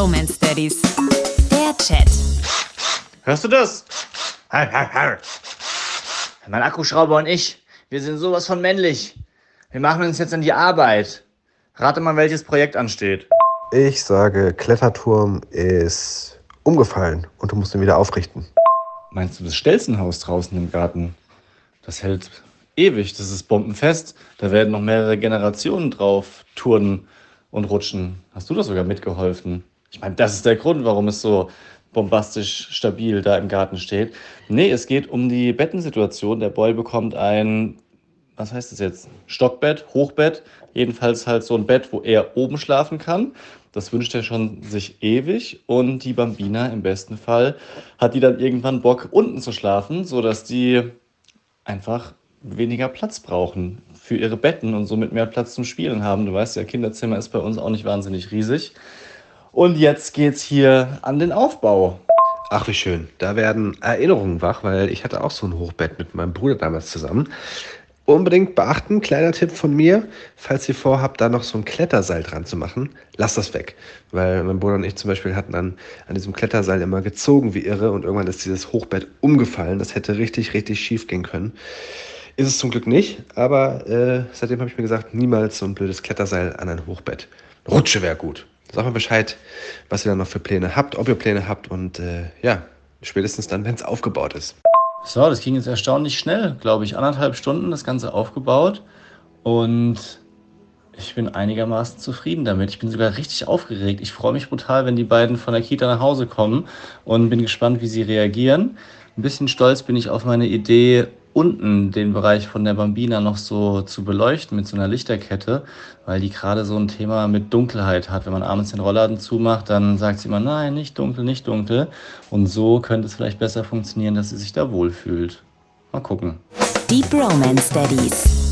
Bromance Daddies. Der Chat. Hörst du das? Mein Akkuschrauber und ich, wir sind sowas von männlich. Wir machen uns jetzt an die Arbeit. Rate mal, welches Projekt ansteht. Ich sage, Kletterturm ist umgefallen und du musst ihn wieder aufrichten. Meinst du das Stelzenhaus draußen im Garten? Das hält ewig, das ist bombenfest. Da werden noch mehrere Generationen drauf turnen und rutschen. Hast du da sogar mitgeholfen? Ich meine, das ist der Grund, warum es so bombastisch stabil da im Garten steht. Nee, es geht um die Bettensituation. Der Boy bekommt ein, was heißt das jetzt? Stockbett, Hochbett. Jedenfalls halt so ein Bett, wo er oben schlafen kann. Das wünscht er schon sich ewig. Und die Bambina im besten Fall hat die dann irgendwann Bock, unten zu schlafen, sodass die einfach weniger Platz brauchen für ihre Betten und somit mehr Platz zum Spielen haben. Du weißt ja, Kinderzimmer ist bei uns auch nicht wahnsinnig riesig. Und jetzt geht's hier an den Aufbau. Ach, wie schön. Da werden Erinnerungen wach, weil ich hatte auch so ein Hochbett mit meinem Bruder damals zusammen. Unbedingt beachten, kleiner Tipp von mir, falls ihr vorhabt, da noch so ein Kletterseil dran zu machen, lasst das weg. Weil mein Bruder und ich zum Beispiel hatten dann an diesem Kletterseil immer gezogen wie irre und irgendwann ist dieses Hochbett umgefallen. Das hätte richtig, richtig schief gehen können. Ist es zum Glück nicht, aber äh, seitdem habe ich mir gesagt, niemals so ein blödes Kletterseil an ein Hochbett. Rutsche wäre gut. Sag mal Bescheid, was ihr da noch für Pläne habt, ob ihr Pläne habt und äh, ja, spätestens dann, wenn es aufgebaut ist. So, das ging jetzt erstaunlich schnell, glaube ich. Anderthalb Stunden das Ganze aufgebaut und ich bin einigermaßen zufrieden damit. Ich bin sogar richtig aufgeregt. Ich freue mich brutal, wenn die beiden von der Kita nach Hause kommen und bin gespannt, wie sie reagieren. Ein bisschen stolz bin ich auf meine Idee, unten den Bereich von der Bambina noch so zu beleuchten mit so einer Lichterkette, weil die gerade so ein Thema mit Dunkelheit hat. Wenn man abends den Rollladen zumacht, dann sagt sie immer, nein, nicht dunkel, nicht dunkel. Und so könnte es vielleicht besser funktionieren, dass sie sich da wohlfühlt. Mal gucken. Deep Romance Daddies.